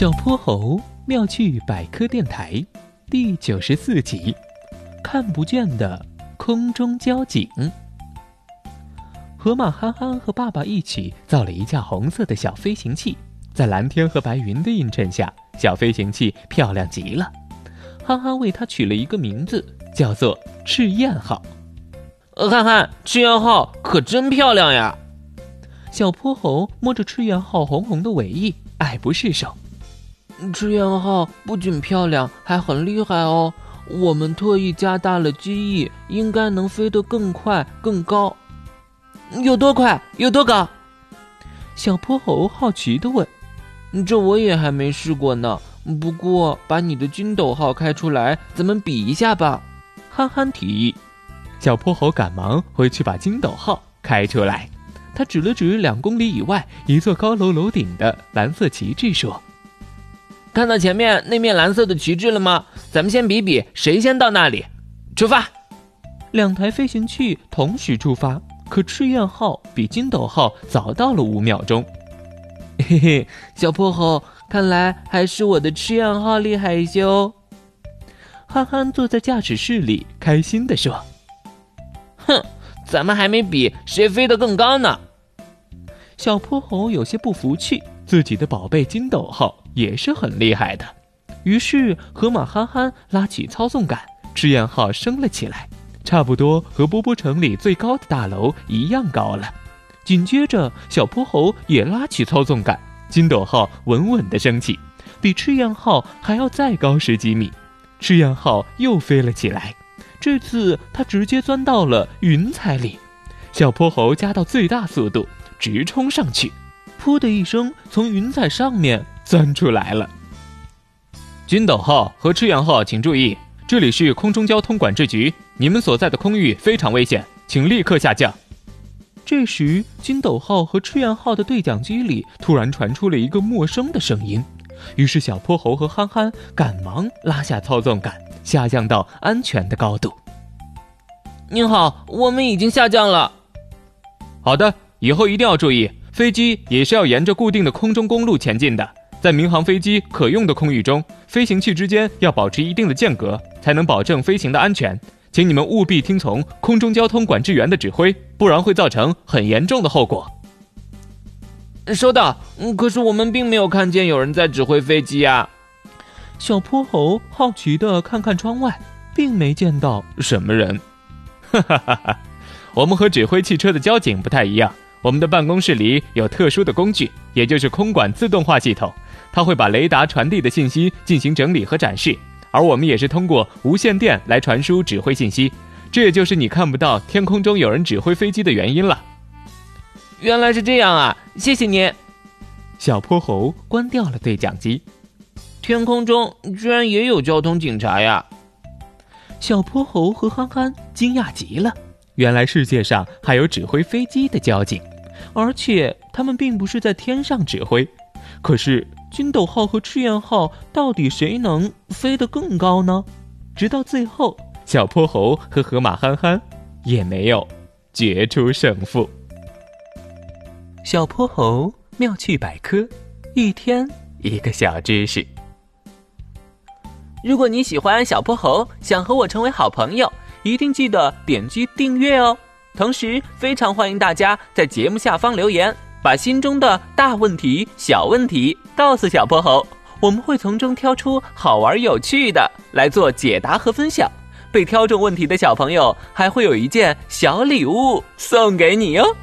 小泼猴妙趣百科电台第九十四集：看不见的空中交警。河马憨憨和爸爸一起造了一架红色的小飞行器，在蓝天和白云的映衬下，小飞行器漂亮极了。憨憨为它取了一个名字，叫做“赤焰号”。憨憨，赤焰号可真漂亮呀！小泼猴摸着赤焰号红红的尾翼，爱不释手。赤焰号不仅漂亮，还很厉害哦。我们特意加大了机翼，应该能飞得更快、更高。有多快？有多高？小泼猴好奇地问。这我也还没试过呢。不过，把你的筋斗号开出来，咱们比一下吧。憨憨提议。小泼猴赶忙回去把筋斗号开出来。他指了指两公里以外一座高楼楼顶的蓝色旗帜，说：“看到前面那面蓝色的旗帜了吗？咱们先比比谁先到那里。出发！”两台飞行器同时出发，可赤焰号比筋斗号早到了五秒钟。嘿嘿，小泼猴，看来还是我的赤焰号厉害一些哦。憨憨坐在驾驶室里，开心地说：“哼。”咱们还没比谁飞得更高呢。小泼猴有些不服气，自己的宝贝筋斗号也是很厉害的。于是河马憨憨拉起操纵杆，赤焰号升了起来，差不多和波波城里最高的大楼一样高了。紧接着，小泼猴也拉起操纵杆，筋斗号稳稳地升起，比赤焰号还要再高十几米。赤焰号又飞了起来。这次它直接钻到了云彩里，小泼猴加到最大速度，直冲上去，噗的一声从云彩上面钻出来了。筋斗号和赤焰号，请注意，这里是空中交通管制局，你们所在的空域非常危险，请立刻下降。这时，筋斗号和赤焰号的对讲机里突然传出了一个陌生的声音，于是小泼猴和憨憨赶忙拉下操纵杆。下降到安全的高度。您好，我们已经下降了。好的，以后一定要注意，飞机也是要沿着固定的空中公路前进的。在民航飞机可用的空域中，飞行器之间要保持一定的间隔，才能保证飞行的安全。请你们务必听从空中交通管制员的指挥，不然会造成很严重的后果。收到。嗯，可是我们并没有看见有人在指挥飞机呀。小泼猴好奇地看看窗外，并没见到什么人。哈哈哈哈！我们和指挥汽车的交警不太一样，我们的办公室里有特殊的工具，也就是空管自动化系统，它会把雷达传递的信息进行整理和展示，而我们也是通过无线电来传输指挥信息。这也就是你看不到天空中有人指挥飞机的原因了。原来是这样啊！谢谢您。小泼猴关掉了对讲机。天空中居然也有交通警察呀！小泼猴和憨憨惊讶极了。原来世界上还有指挥飞机的交警，而且他们并不是在天上指挥。可是筋斗号和赤焰号到底谁能飞得更高呢？直到最后，小泼猴和河马憨憨也没有决出胜负。小泼猴妙趣百科，一天一个小知识。如果你喜欢小泼猴，想和我成为好朋友，一定记得点击订阅哦。同时，非常欢迎大家在节目下方留言，把心中的大问题、小问题告诉小泼猴，我们会从中挑出好玩有趣的来做解答和分享。被挑中问题的小朋友还会有一件小礼物送给你哟。